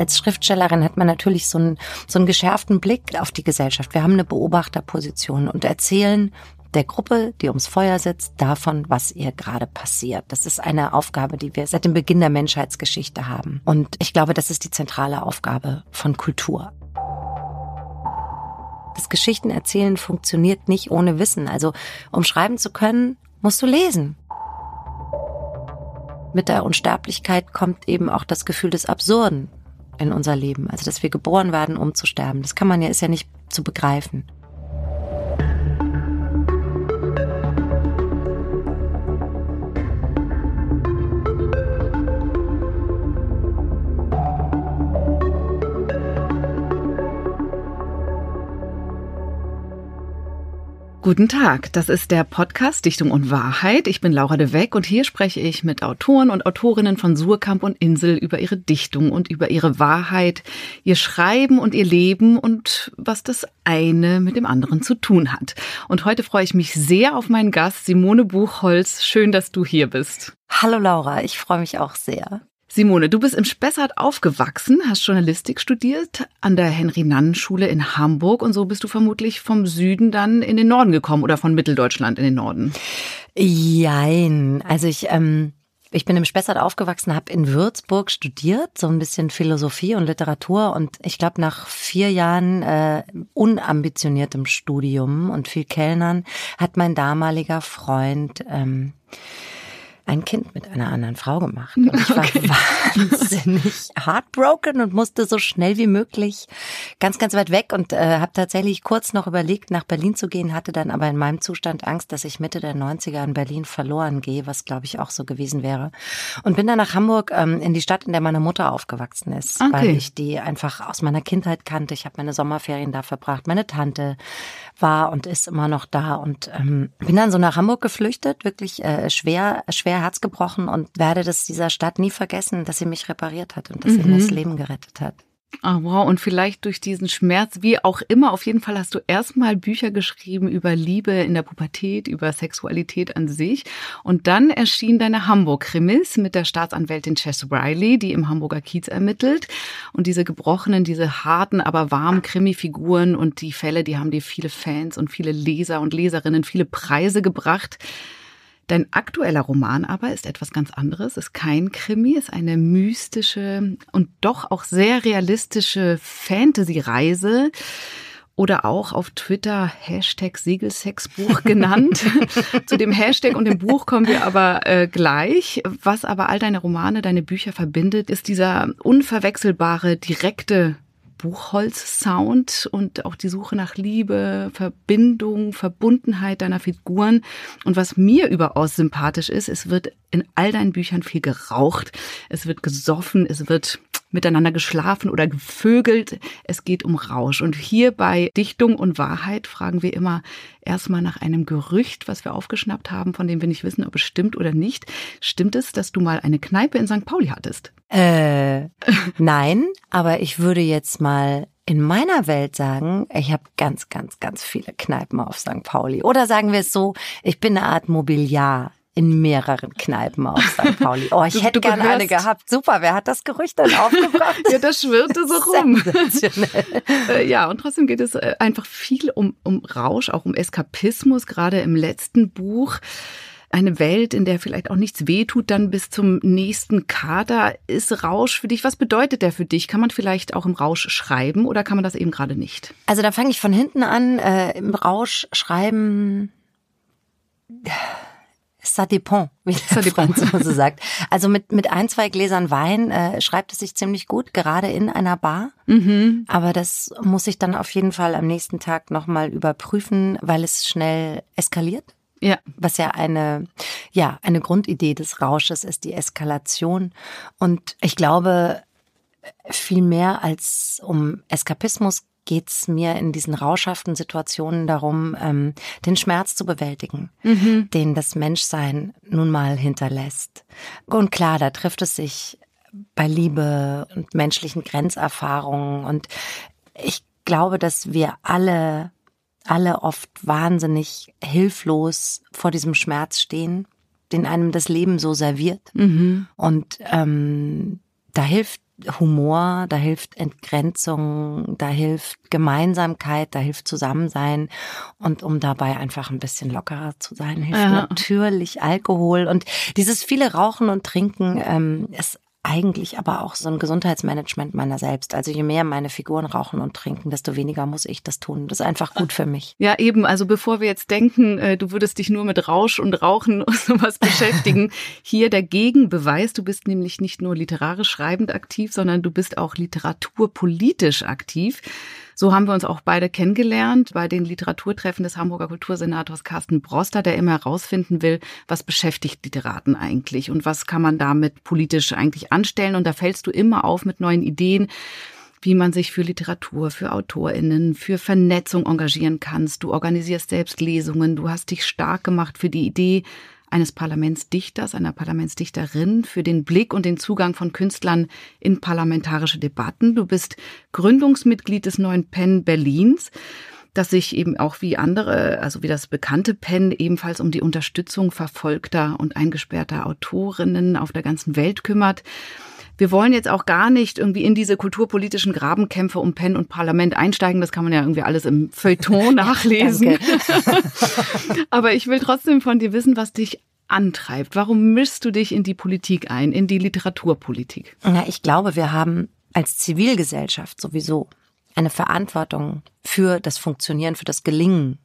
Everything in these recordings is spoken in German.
als Schriftstellerin hat man natürlich so einen, so einen geschärften Blick auf die Gesellschaft. Wir haben eine Beobachterposition und erzählen der Gruppe, die ums Feuer sitzt, davon, was ihr gerade passiert. Das ist eine Aufgabe, die wir seit dem Beginn der Menschheitsgeschichte haben. Und ich glaube, das ist die zentrale Aufgabe von Kultur. Das Geschichtenerzählen funktioniert nicht ohne Wissen. Also, um schreiben zu können, musst du lesen. Mit der Unsterblichkeit kommt eben auch das Gefühl des Absurden in unser Leben. Also, dass wir geboren werden, um zu sterben. Das kann man ja, ist ja nicht zu begreifen. Guten Tag, das ist der Podcast Dichtung und Wahrheit. Ich bin Laura de Weck und hier spreche ich mit Autoren und Autorinnen von Surkamp und Insel über ihre Dichtung und über ihre Wahrheit, ihr Schreiben und ihr Leben und was das eine mit dem anderen zu tun hat. Und heute freue ich mich sehr auf meinen Gast Simone Buchholz. Schön, dass du hier bist. Hallo Laura, ich freue mich auch sehr. Simone, du bist im Spessart aufgewachsen, hast Journalistik studiert an der Henry-Nannen-Schule in Hamburg und so bist du vermutlich vom Süden dann in den Norden gekommen oder von Mitteldeutschland in den Norden. Jein. Also ich, ähm, ich bin im Spessart aufgewachsen, habe in Würzburg studiert, so ein bisschen Philosophie und Literatur und ich glaube nach vier Jahren äh, unambitioniertem Studium und viel Kellnern hat mein damaliger Freund ähm, ein Kind mit einer anderen Frau gemacht. Und ich war okay. wahnsinnig heartbroken und musste so schnell wie möglich ganz, ganz weit weg und äh, habe tatsächlich kurz noch überlegt, nach Berlin zu gehen, hatte dann aber in meinem Zustand Angst, dass ich Mitte der 90er in Berlin verloren gehe, was glaube ich auch so gewesen wäre. Und bin dann nach Hamburg ähm, in die Stadt, in der meine Mutter aufgewachsen ist, okay. weil ich die einfach aus meiner Kindheit kannte. Ich habe meine Sommerferien da verbracht. Meine Tante war und ist immer noch da und ähm, bin dann so nach Hamburg geflüchtet, wirklich äh, schwer, schwer Herz gebrochen und werde das dieser Stadt nie vergessen, dass sie mich repariert hat und dass mhm. sie mir das Leben gerettet hat. Ah, oh, wow. Und vielleicht durch diesen Schmerz, wie auch immer, auf jeden Fall hast du erstmal Bücher geschrieben über Liebe in der Pubertät, über Sexualität an sich. Und dann erschien deine Hamburg-Krimis mit der Staatsanwältin Chess Riley, die im Hamburger Kiez ermittelt. Und diese gebrochenen, diese harten, aber warmen Krimi-Figuren und die Fälle, die haben dir viele Fans und viele Leser und Leserinnen viele Preise gebracht. Dein aktueller Roman aber ist etwas ganz anderes, ist kein Krimi, ist eine mystische und doch auch sehr realistische Fantasy-Reise oder auch auf Twitter Hashtag Siegelsexbuch genannt. Zu dem Hashtag und dem Buch kommen wir aber äh, gleich. Was aber all deine Romane, deine Bücher verbindet, ist dieser unverwechselbare, direkte Buchholz-Sound und auch die Suche nach Liebe, Verbindung, Verbundenheit deiner Figuren. Und was mir überaus sympathisch ist, es wird in all deinen Büchern viel geraucht, es wird gesoffen, es wird miteinander geschlafen oder gevögelt. Es geht um Rausch. Und hier bei Dichtung und Wahrheit fragen wir immer erstmal nach einem Gerücht, was wir aufgeschnappt haben, von dem wir nicht wissen, ob es stimmt oder nicht. Stimmt es, dass du mal eine Kneipe in St. Pauli hattest? Äh, nein, aber ich würde jetzt mal in meiner Welt sagen, ich habe ganz, ganz, ganz viele Kneipen auf St. Pauli. Oder sagen wir es so, ich bin eine Art Mobiliar in mehreren Kneipen auf St. Pauli. Oh, ich du, hätte gerne eine gehabt. Super, wer hat das Gerücht denn aufgebracht? ja, das schwirrte so rum. Äh, ja, und trotzdem geht es äh, einfach viel um, um Rausch, auch um Eskapismus, gerade im letzten Buch eine Welt, in der vielleicht auch nichts wehtut, dann bis zum nächsten Kater. Ist Rausch für dich, was bedeutet der für dich? Kann man vielleicht auch im Rausch schreiben oder kann man das eben gerade nicht? Also da fange ich von hinten an. Äh, Im Rausch schreiben. Ça dépend, wie der Franzose sagt. Also mit, mit ein, zwei Gläsern Wein äh, schreibt es sich ziemlich gut, gerade in einer Bar. Mhm. Aber das muss ich dann auf jeden Fall am nächsten Tag nochmal überprüfen, weil es schnell eskaliert. Ja. Was ja eine, ja, eine Grundidee des Rausches ist, die Eskalation. Und ich glaube, viel mehr als um Eskapismus geht's mir in diesen rauschhaften Situationen darum, ähm, den Schmerz zu bewältigen, mhm. den das Menschsein nun mal hinterlässt. Und klar, da trifft es sich bei Liebe und menschlichen Grenzerfahrungen. Und ich glaube, dass wir alle alle oft wahnsinnig hilflos vor diesem Schmerz stehen, den einem das Leben so serviert. Mhm. Und ähm, da hilft Humor, da hilft Entgrenzung, da hilft Gemeinsamkeit, da hilft Zusammensein. Und um dabei einfach ein bisschen lockerer zu sein, hilft ja. natürlich Alkohol. Und dieses viele Rauchen und Trinken ähm, ist eigentlich aber auch so ein Gesundheitsmanagement meiner selbst. Also je mehr meine Figuren rauchen und trinken, desto weniger muss ich das tun. Das ist einfach gut für mich. Ja, eben. Also bevor wir jetzt denken, äh, du würdest dich nur mit Rausch und Rauchen und sowas beschäftigen, hier der Gegenbeweis. Du bist nämlich nicht nur literarisch schreibend aktiv, sondern du bist auch literaturpolitisch aktiv. So haben wir uns auch beide kennengelernt bei den Literaturtreffen des Hamburger Kultursenators Carsten Broster, der immer herausfinden will, was beschäftigt Literaten eigentlich und was kann man damit politisch eigentlich anstellen. Und da fällst du immer auf mit neuen Ideen wie man sich für Literatur, für AutorInnen, für Vernetzung engagieren kannst. Du organisierst selbst Lesungen, du hast dich stark gemacht für die Idee, eines Parlamentsdichters, einer Parlamentsdichterin für den Blick und den Zugang von Künstlern in parlamentarische Debatten. Du bist Gründungsmitglied des neuen PEN Berlins das sich eben auch wie andere, also wie das bekannte PEN ebenfalls um die Unterstützung verfolgter und eingesperrter Autorinnen auf der ganzen Welt kümmert. Wir wollen jetzt auch gar nicht irgendwie in diese kulturpolitischen Grabenkämpfe um Pen und Parlament einsteigen. Das kann man ja irgendwie alles im Feuilleton nachlesen. Aber ich will trotzdem von dir wissen, was dich antreibt. Warum mischst du dich in die Politik ein, in die Literaturpolitik? Na, ich glaube, wir haben als Zivilgesellschaft sowieso eine Verantwortung für das Funktionieren, für das Gelingen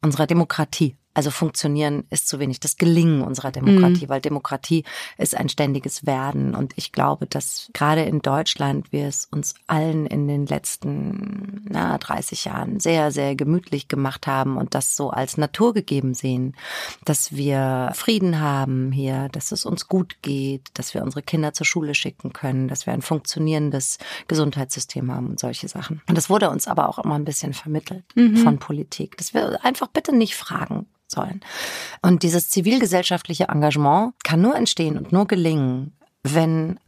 unserer Demokratie. Also funktionieren ist zu wenig. Das Gelingen unserer Demokratie, mhm. weil Demokratie ist ein ständiges Werden. Und ich glaube, dass gerade in Deutschland wir es uns allen in den letzten na, 30 Jahren sehr, sehr gemütlich gemacht haben und das so als naturgegeben sehen, dass wir Frieden haben hier, dass es uns gut geht, dass wir unsere Kinder zur Schule schicken können, dass wir ein funktionierendes Gesundheitssystem haben und solche Sachen. Und das wurde uns aber auch immer ein bisschen vermittelt mhm. von Politik, dass wir einfach bitte nicht fragen, sollen. Und dieses zivilgesellschaftliche Engagement kann nur entstehen und nur gelingen, wenn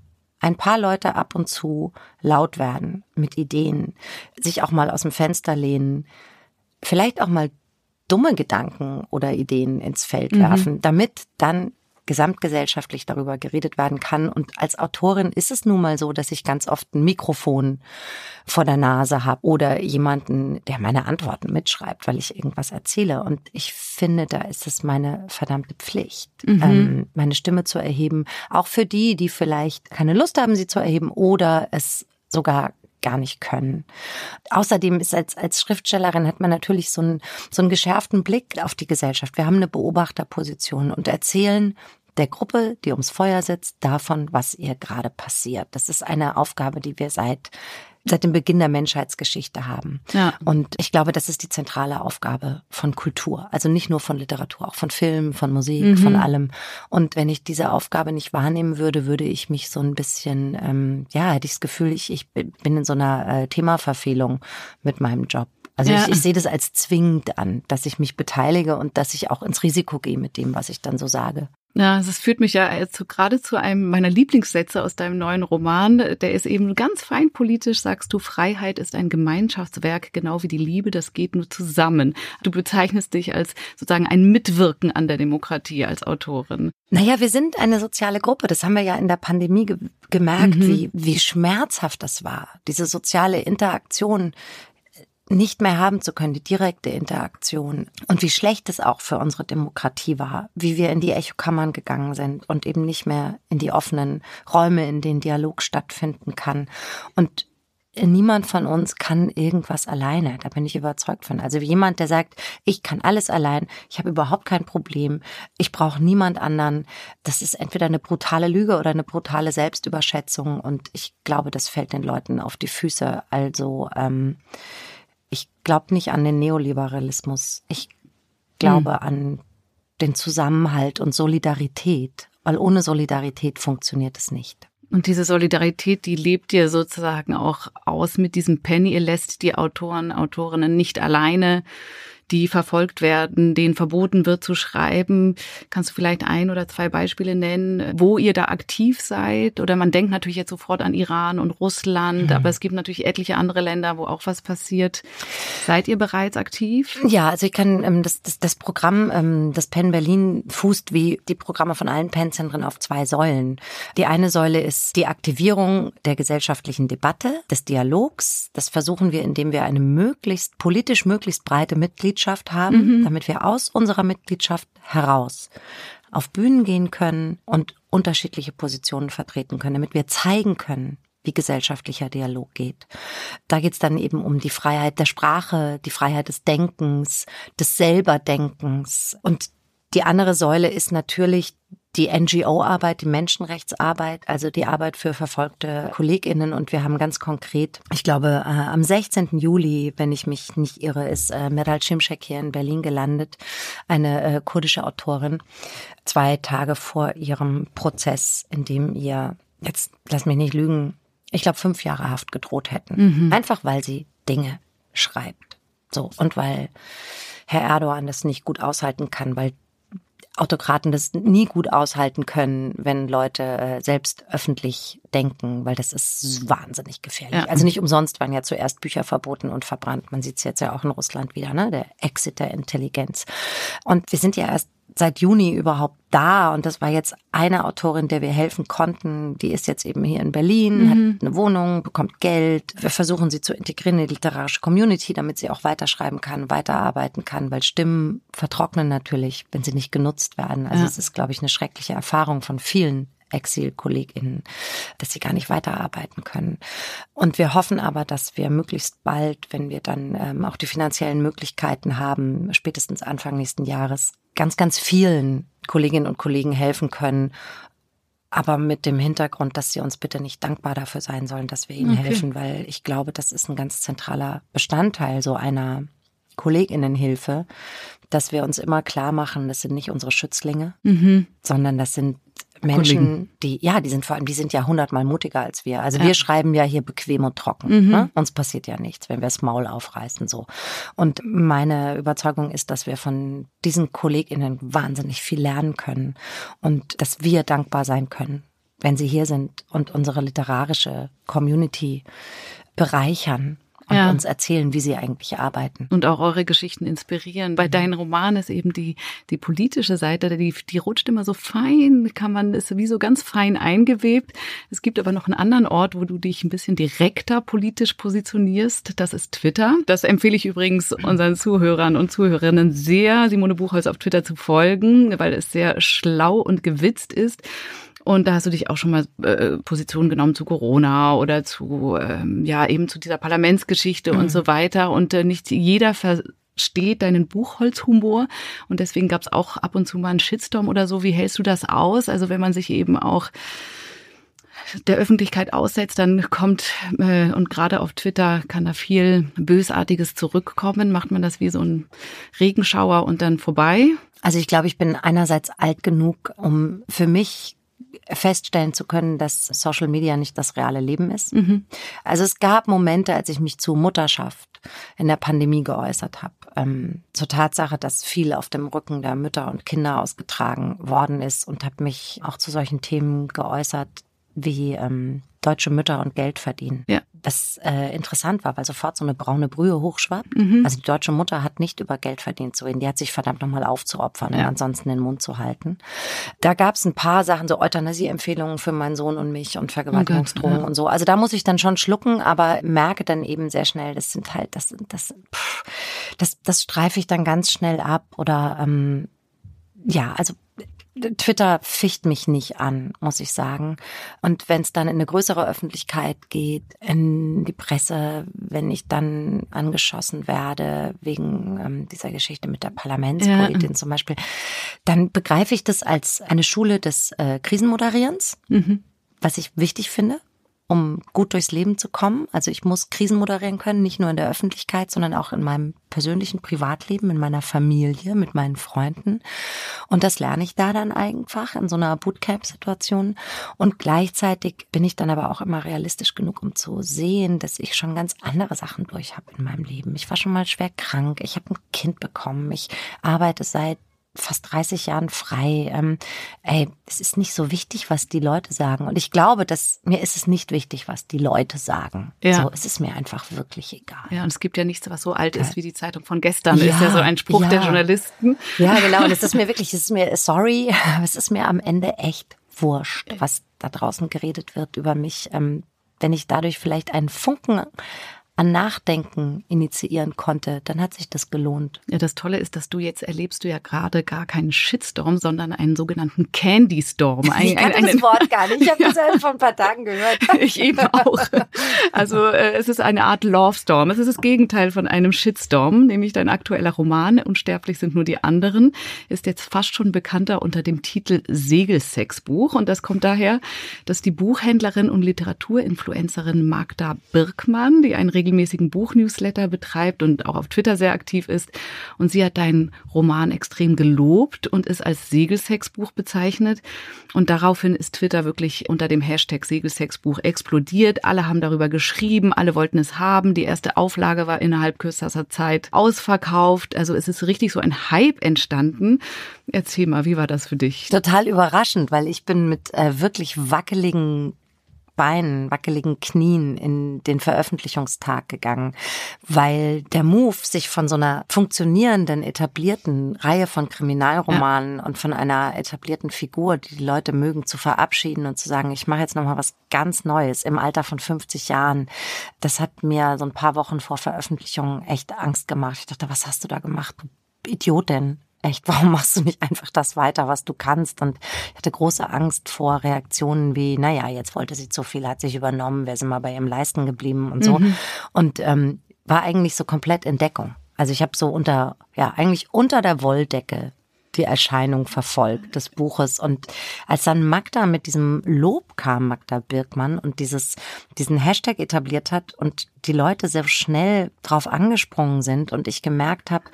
ein paar Leute ab und zu laut werden mit Ideen, sich auch mal aus dem Fenster lehnen, vielleicht auch mal dumme Gedanken oder Ideen ins Feld mhm. werfen, damit dann gesamtgesellschaftlich darüber geredet werden kann. Und als Autorin ist es nun mal so, dass ich ganz oft ein Mikrofon vor der Nase habe oder jemanden, der meine Antworten mitschreibt, weil ich irgendwas erzähle. Und ich finde, da ist es meine verdammte Pflicht, mhm. ähm, meine Stimme zu erheben. Auch für die, die vielleicht keine Lust haben, sie zu erheben oder es sogar gar nicht können. Außerdem ist als, als Schriftstellerin hat man natürlich so einen, so einen geschärften Blick auf die Gesellschaft. Wir haben eine Beobachterposition und erzählen der Gruppe, die ums Feuer sitzt, davon, was ihr gerade passiert. Das ist eine Aufgabe, die wir seit seit dem Beginn der Menschheitsgeschichte haben. Ja. Und ich glaube, das ist die zentrale Aufgabe von Kultur. Also nicht nur von Literatur, auch von Film, von Musik, mhm. von allem. Und wenn ich diese Aufgabe nicht wahrnehmen würde, würde ich mich so ein bisschen, ähm, ja, hätte ich das Gefühl, ich, ich bin in so einer äh, Themaverfehlung mit meinem Job. Also ja. ich, ich sehe das als zwingend an, dass ich mich beteilige und dass ich auch ins Risiko gehe mit dem, was ich dann so sage. Ja, das führt mich ja jetzt gerade zu einem meiner Lieblingssätze aus deinem neuen Roman. Der ist eben ganz fein politisch, sagst du, Freiheit ist ein Gemeinschaftswerk, genau wie die Liebe, das geht nur zusammen. Du bezeichnest dich als sozusagen ein Mitwirken an der Demokratie als Autorin. Naja, wir sind eine soziale Gruppe. Das haben wir ja in der Pandemie ge gemerkt, mhm. wie, wie schmerzhaft das war. Diese soziale Interaktion nicht mehr haben zu können, die direkte Interaktion und wie schlecht es auch für unsere Demokratie war, wie wir in die Echokammern gegangen sind und eben nicht mehr in die offenen Räume, in denen Dialog stattfinden kann. Und niemand von uns kann irgendwas alleine. Da bin ich überzeugt von. Also jemand, der sagt, ich kann alles allein, ich habe überhaupt kein Problem, ich brauche niemand anderen, das ist entweder eine brutale Lüge oder eine brutale Selbstüberschätzung. Und ich glaube, das fällt den Leuten auf die Füße. Also ähm, ich glaube nicht an den Neoliberalismus. Ich glaube mhm. an den Zusammenhalt und Solidarität, weil ohne Solidarität funktioniert es nicht. Und diese Solidarität, die lebt ihr sozusagen auch aus mit diesem Penny. Ihr lässt die Autoren, Autorinnen nicht alleine die verfolgt werden, denen verboten wird zu schreiben. Kannst du vielleicht ein oder zwei Beispiele nennen, wo ihr da aktiv seid? Oder man denkt natürlich jetzt sofort an Iran und Russland, mhm. aber es gibt natürlich etliche andere Länder, wo auch was passiert. Seid ihr bereits aktiv? Ja, also ich kann ähm, das, das, das Programm, ähm, das Penn Berlin fußt wie die Programme von allen Penn-Zentren auf zwei Säulen. Die eine Säule ist die Aktivierung der gesellschaftlichen Debatte, des Dialogs. Das versuchen wir, indem wir eine möglichst politisch möglichst breite Mitgliedschaft haben, mhm. damit wir aus unserer Mitgliedschaft heraus auf Bühnen gehen können und unterschiedliche Positionen vertreten können, damit wir zeigen können, wie gesellschaftlicher Dialog geht. Da geht es dann eben um die Freiheit der Sprache, die Freiheit des Denkens, des Selberdenkens. Und die andere Säule ist natürlich die NGO-Arbeit, die Menschenrechtsarbeit, also die Arbeit für verfolgte KollegInnen. Und wir haben ganz konkret, ich glaube, äh, am 16. Juli, wenn ich mich nicht irre, ist äh, Meral Cimcek hier in Berlin gelandet, eine äh, kurdische Autorin, zwei Tage vor ihrem Prozess, in dem ihr, jetzt lass mich nicht lügen, ich glaube, fünf Jahre Haft gedroht hätten. Mhm. Einfach weil sie Dinge schreibt. So, und weil Herr Erdogan das nicht gut aushalten kann, weil Autokraten das nie gut aushalten können, wenn Leute äh, selbst öffentlich denken, weil das ist wahnsinnig gefährlich. Ja. Also nicht umsonst waren ja zuerst Bücher verboten und verbrannt. Man sieht es jetzt ja auch in Russland wieder, ne? Der Exit der Intelligenz. Und wir sind ja erst seit Juni überhaupt da und das war jetzt eine Autorin, der wir helfen konnten. Die ist jetzt eben hier in Berlin, mhm. hat eine Wohnung, bekommt Geld. Wir versuchen sie zu integrieren in die literarische Community, damit sie auch weiterschreiben kann, weiterarbeiten kann, weil Stimmen vertrocknen natürlich, wenn sie nicht genutzt werden. Also ja. es ist, glaube ich, eine schreckliche Erfahrung von vielen Exil-KollegInnen, dass sie gar nicht weiterarbeiten können. Und wir hoffen aber, dass wir möglichst bald, wenn wir dann ähm, auch die finanziellen Möglichkeiten haben, spätestens Anfang nächsten Jahres, ganz, ganz vielen Kolleginnen und Kollegen helfen können, aber mit dem Hintergrund, dass sie uns bitte nicht dankbar dafür sein sollen, dass wir ihnen okay. helfen, weil ich glaube, das ist ein ganz zentraler Bestandteil so einer Kolleginnenhilfe, dass wir uns immer klar machen, das sind nicht unsere Schützlinge, mhm. sondern das sind Menschen, Kollegen. die, ja, die sind vor allem, die sind ja hundertmal mutiger als wir. Also ja. wir schreiben ja hier bequem und trocken. Mhm. Ne? Uns passiert ja nichts, wenn wir das Maul aufreißen, so. Und meine Überzeugung ist, dass wir von diesen KollegInnen wahnsinnig viel lernen können und dass wir dankbar sein können, wenn sie hier sind und unsere literarische Community bereichern und ja. uns erzählen, wie sie eigentlich arbeiten. Und auch eure Geschichten inspirieren. Bei deinen Romanen ist eben die, die politische Seite, die, die rutscht immer so fein, kann man, ist wie so ganz fein eingewebt. Es gibt aber noch einen anderen Ort, wo du dich ein bisschen direkter politisch positionierst. Das ist Twitter. Das empfehle ich übrigens unseren Zuhörern und Zuhörerinnen sehr, Simone Buchholz auf Twitter zu folgen, weil es sehr schlau und gewitzt ist. Und da hast du dich auch schon mal äh, Position genommen zu Corona oder zu, ähm, ja, eben zu dieser Parlamentsgeschichte mhm. und so weiter. Und äh, nicht jeder versteht deinen Buchholzhumor. Und deswegen gab es auch ab und zu mal einen Shitstorm oder so. Wie hältst du das aus? Also wenn man sich eben auch der Öffentlichkeit aussetzt, dann kommt, äh, und gerade auf Twitter kann da viel Bösartiges zurückkommen. Macht man das wie so ein Regenschauer und dann vorbei? Also ich glaube, ich bin einerseits alt genug, um für mich feststellen zu können, dass Social Media nicht das reale Leben ist. Mhm. Also es gab Momente, als ich mich zu Mutterschaft in der Pandemie geäußert habe, ähm, zur Tatsache, dass viel auf dem Rücken der Mütter und Kinder ausgetragen worden ist und habe mich auch zu solchen Themen geäußert wie ähm, deutsche Mütter und Geld verdienen. Ja. Das äh, interessant war, weil sofort so eine braune Brühe hochschwappt. Mhm. Also die deutsche Mutter hat nicht über Geld verdient zu reden. Die hat sich verdammt nochmal aufzuopfern ja. und ansonsten den Mund zu halten. Da gab es ein paar Sachen, so Euthanasie-Empfehlungen für meinen Sohn und mich und Vergewaltigungsdrohungen oh ja. und so. Also da muss ich dann schon schlucken, aber merke dann eben sehr schnell, das sind halt, das, das, pff, das, das streife ich dann ganz schnell ab oder ähm, ja, also Twitter ficht mich nicht an, muss ich sagen. Und wenn es dann in eine größere Öffentlichkeit geht, in die Presse, wenn ich dann angeschossen werde wegen ähm, dieser Geschichte mit der Parlamentspolitin ja. zum Beispiel, dann begreife ich das als eine Schule des äh, Krisenmoderierens, mhm. was ich wichtig finde um gut durchs Leben zu kommen. Also ich muss Krisen moderieren können, nicht nur in der Öffentlichkeit, sondern auch in meinem persönlichen Privatleben, in meiner Familie, mit meinen Freunden. Und das lerne ich da dann einfach in so einer Bootcamp-Situation. Und gleichzeitig bin ich dann aber auch immer realistisch genug, um zu sehen, dass ich schon ganz andere Sachen durch habe in meinem Leben. Ich war schon mal schwer krank, ich habe ein Kind bekommen, ich arbeite seit fast 30 Jahren frei. Ähm, ey, es ist nicht so wichtig, was die Leute sagen. Und ich glaube, dass mir ist es nicht wichtig, was die Leute sagen. Ja. So, es ist mir einfach wirklich egal. Ja, und es gibt ja nichts, was so alt ist wie die Zeitung von gestern. Ja, ist ja so ein Spruch ja. der Journalisten. Ja, genau. Und es ist mir wirklich, es ist mir, sorry, es ist mir am Ende echt wurscht, was da draußen geredet wird über mich. Ähm, wenn ich dadurch vielleicht einen Funken an Nachdenken initiieren konnte, dann hat sich das gelohnt. Ja, das Tolle ist, dass du jetzt erlebst du ja gerade gar keinen Shitstorm, sondern einen sogenannten Candy Storm. Ein, ich kannte ein, ein, das Wort gar nicht. Ich habe das erst vor ein paar Tagen gehört. ich eben auch. Also äh, es ist eine Art Love Storm. Es ist das Gegenteil von einem Shitstorm, nämlich dein aktueller Roman Unsterblich sind nur die anderen, ist jetzt fast schon bekannter unter dem Titel Segelsexbuch. Und das kommt daher, dass die Buchhändlerin und Literaturinfluencerin Magda Birkmann, die ein regelmäßigen Buchnewsletter betreibt und auch auf Twitter sehr aktiv ist. Und sie hat deinen Roman extrem gelobt und ist als Segelsexbuch bezeichnet. Und daraufhin ist Twitter wirklich unter dem Hashtag Segelsexbuch explodiert. Alle haben darüber geschrieben, alle wollten es haben. Die erste Auflage war innerhalb kürzester Zeit ausverkauft. Also es ist richtig so ein Hype entstanden. Erzähl mal, wie war das für dich? Total überraschend, weil ich bin mit äh, wirklich wackeligen Beinen, wackeligen Knien in den Veröffentlichungstag gegangen, weil der Move, sich von so einer funktionierenden, etablierten Reihe von Kriminalromanen ja. und von einer etablierten Figur, die die Leute mögen, zu verabschieden und zu sagen, ich mache jetzt nochmal was ganz Neues im Alter von 50 Jahren, das hat mir so ein paar Wochen vor Veröffentlichung echt Angst gemacht. Ich dachte, was hast du da gemacht, du Idiotin? Echt, warum machst du nicht einfach das weiter, was du kannst? Und ich hatte große Angst vor Reaktionen wie, naja, jetzt wollte sie zu viel, hat sich übernommen, wäre sie mal bei ihrem Leisten geblieben und so. Mhm. Und ähm, war eigentlich so komplett in Deckung. Also ich habe so unter, ja, eigentlich unter der Wolldecke die Erscheinung verfolgt des Buches. Und als dann Magda mit diesem Lob kam, Magda Birkmann, und dieses, diesen Hashtag etabliert hat und die Leute sehr schnell drauf angesprungen sind und ich gemerkt habe,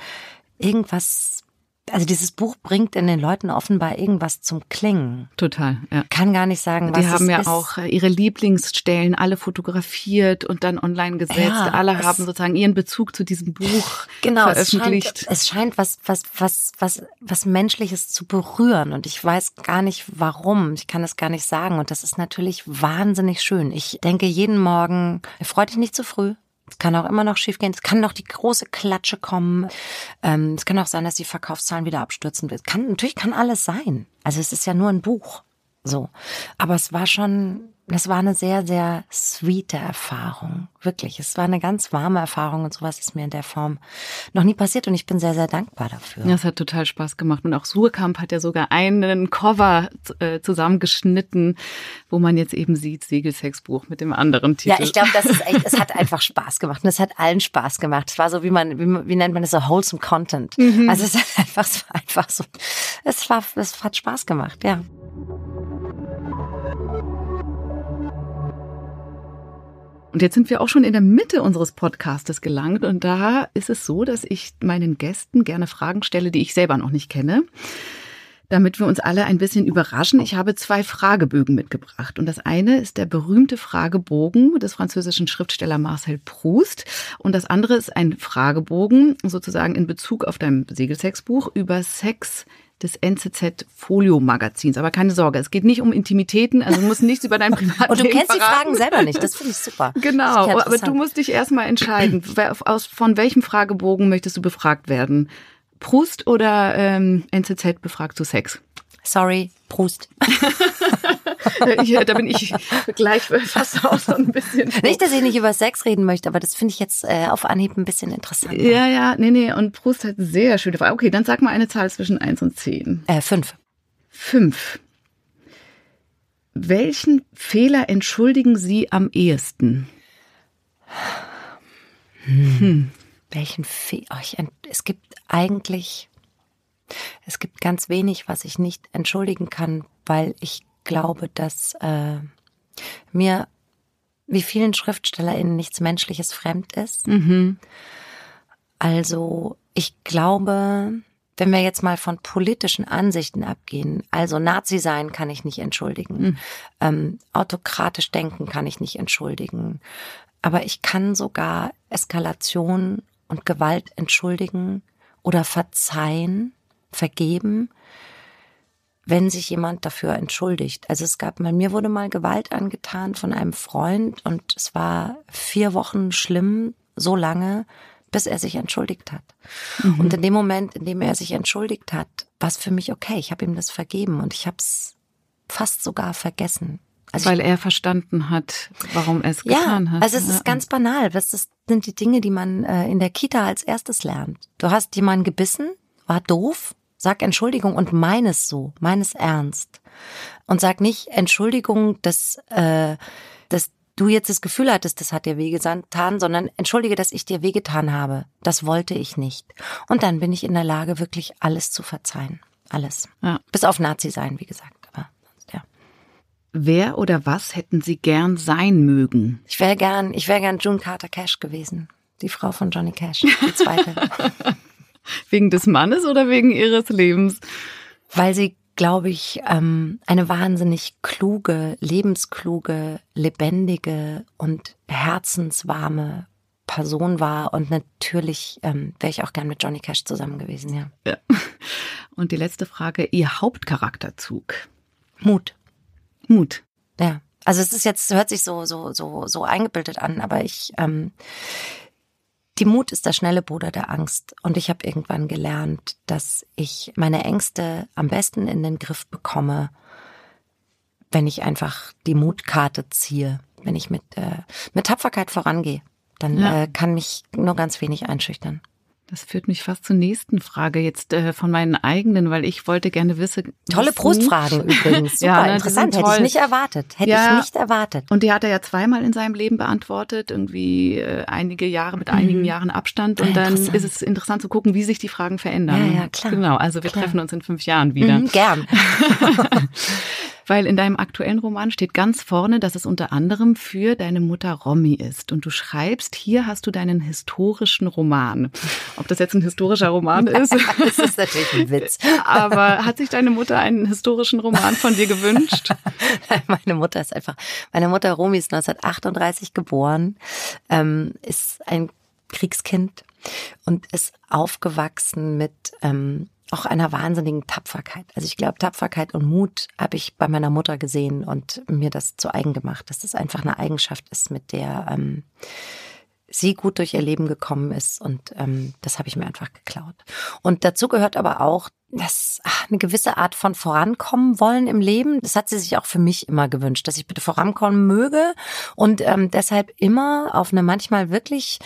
irgendwas also dieses Buch bringt in den Leuten offenbar irgendwas zum Klingen. Total, ja. Kann gar nicht sagen, was Die haben ja ist. auch äh, ihre Lieblingsstellen alle fotografiert und dann online gesetzt. Ja, alle haben sozusagen ihren Bezug zu diesem Buch genau, veröffentlicht. Es scheint, es scheint was, was, was, was, was Menschliches zu berühren und ich weiß gar nicht warum. Ich kann es gar nicht sagen und das ist natürlich wahnsinnig schön. Ich denke jeden Morgen, freut dich nicht zu früh. Es kann auch immer noch schiefgehen. Es kann noch die große Klatsche kommen. Ähm, es kann auch sein, dass die Verkaufszahlen wieder abstürzen. Es kann, natürlich kann alles sein. Also es ist ja nur ein Buch. So. Aber es war schon das war eine sehr, sehr sweete Erfahrung. Wirklich. Es war eine ganz warme Erfahrung und sowas ist mir in der Form noch nie passiert und ich bin sehr, sehr dankbar dafür. Ja, es hat total Spaß gemacht. Und auch Surkamp hat ja sogar einen Cover äh, zusammengeschnitten, wo man jetzt eben sieht, Segelsexbuch mit dem anderen Titel. Ja, ich glaube, das ist echt, es hat einfach Spaß gemacht und es hat allen Spaß gemacht. Es war so, wie man, wie, wie nennt man das so, wholesome Content. Mhm. Also es hat einfach, es war einfach so, es war, es hat Spaß gemacht, ja. Und jetzt sind wir auch schon in der Mitte unseres Podcastes gelangt und da ist es so, dass ich meinen Gästen gerne Fragen stelle, die ich selber noch nicht kenne. Damit wir uns alle ein bisschen überraschen, ich habe zwei Fragebögen mitgebracht. Und das eine ist der berühmte Fragebogen des französischen Schriftstellers Marcel Proust. Und das andere ist ein Fragebogen sozusagen in Bezug auf dein Segelsexbuch über Sex des NZZ Folio Magazins. Aber keine Sorge, es geht nicht um Intimitäten, also du musst nichts über dein Privatleben Und du kennst verraten. die Fragen selber nicht, das finde ich super. Genau, aber du musst dich erstmal entscheiden, aus, von welchem Fragebogen möchtest du befragt werden? Proust oder ähm, NZZ befragt zu Sex? Sorry, Proust. ich, da bin ich gleich fast auch so ein bisschen. So. Nicht, dass ich nicht über Sex reden möchte, aber das finde ich jetzt äh, auf Anhieb ein bisschen interessant. Ja, ja, nee, nee. Und Proust hat sehr schöne Frage. Okay, dann sag mal eine Zahl zwischen eins und zehn. Äh, fünf. Fünf. Welchen Fehler entschuldigen Sie am ehesten? Hm. hm. Welchen Fehler? Oh, es gibt eigentlich es gibt ganz wenig, was ich nicht entschuldigen kann, weil ich glaube, dass äh, mir wie vielen SchriftstellerInnen nichts Menschliches fremd ist. Mhm. Also ich glaube, wenn wir jetzt mal von politischen Ansichten abgehen, also Nazi sein kann ich nicht entschuldigen, Mhm. ähm, autokratisch denken kann ich nicht entschuldigen, aber ich kann sogar Eskalation und Gewalt entschuldigen oder verzeihen, vergeben, wenn sich jemand dafür entschuldigt. Also es gab mal, mir wurde mal Gewalt angetan von einem Freund und es war vier Wochen schlimm, so lange, bis er sich entschuldigt hat. Und in dem Moment, in dem er sich entschuldigt hat, war es für mich okay. Ich habe ihm das vergeben und ich habe es fast sogar vergessen. Also Weil er verstanden hat, warum er es ja, getan hat. also es Ja. ist ganz banal. Das ist- sind die Dinge, die man äh, in der Kita als erstes lernt. Du hast jemanden gebissen, war doof, sag Entschuldigung und mein es so, mein es ernst. Und sag nicht Entschuldigung, dass, äh, dass du jetzt das Gefühl hattest, das hat dir wehgetan, sondern entschuldige, dass ich dir wehgetan habe. Das wollte ich nicht. Und dann bin ich in der Lage, wirklich alles zu verzeihen. Alles. Ja. Bis auf Nazi sein, wie gesagt. Aber sonst, ja. Wer oder was hätten Sie gern sein mögen? Ich wäre gern, ich wäre gern June Carter Cash gewesen. Die Frau von Johnny Cash, die zweite. Wegen des Mannes oder wegen Ihres Lebens? Weil sie, glaube ich, ähm, eine wahnsinnig kluge, lebenskluge, lebendige und herzenswarme Person war. Und natürlich ähm, wäre ich auch gern mit Johnny Cash zusammen gewesen, ja. Ja. Und die letzte Frage, Ihr Hauptcharakterzug? Mut. Mut. Ja. Also es ist jetzt, hört sich so, so, so, so eingebildet an, aber ich, ähm, die Mut ist der schnelle Bruder der Angst. Und ich habe irgendwann gelernt, dass ich meine Ängste am besten in den Griff bekomme, wenn ich einfach die Mutkarte ziehe, wenn ich mit, äh, mit Tapferkeit vorangehe. Dann Ja. äh, kann mich nur ganz wenig einschüchtern. Das führt mich fast zur nächsten Frage jetzt äh, von meinen eigenen, weil ich wollte gerne wissen. Tolle Prostfragen übrigens. Super Ja, ne, interessant. Hätte ich nicht erwartet. Hätte Ja. ich nicht erwartet. Und die hat er ja zweimal in seinem Leben beantwortet, irgendwie äh, einige Jahre mit einigen Jahren Abstand. Und Ah, dann interessant. ist es interessant zu gucken, wie sich die Fragen verändern. Ja, ja, klar. Genau, also wir Klar. treffen uns in fünf Jahren wieder. Mhm, gern. Weil in deinem aktuellen Roman steht ganz vorne, dass es unter anderem für deine Mutter Romy ist. Und du schreibst, hier hast du deinen historischen Roman. Ob das jetzt ein historischer Roman ist, Das ist natürlich ein Witz. aber hat sich deine Mutter einen historischen Roman von dir gewünscht? Meine Mutter ist einfach, meine Mutter Romy ist 1938 geboren, ähm, ist ein Kriegskind und ist aufgewachsen mit ähm, auch einer wahnsinnigen Tapferkeit. Also ich glaube, Tapferkeit und Mut habe ich bei meiner Mutter gesehen und mir das zu eigen gemacht, dass das einfach eine Eigenschaft ist, mit der ähm, sie gut durch ihr Leben gekommen ist und ähm, das habe ich mir einfach geklaut. Und dazu gehört aber auch, dass ach, eine gewisse Art von vorankommen wollen im Leben. Das hat sie sich auch für mich immer gewünscht, dass ich bitte vorankommen möge und ähm, deshalb immer auf eine manchmal wirklich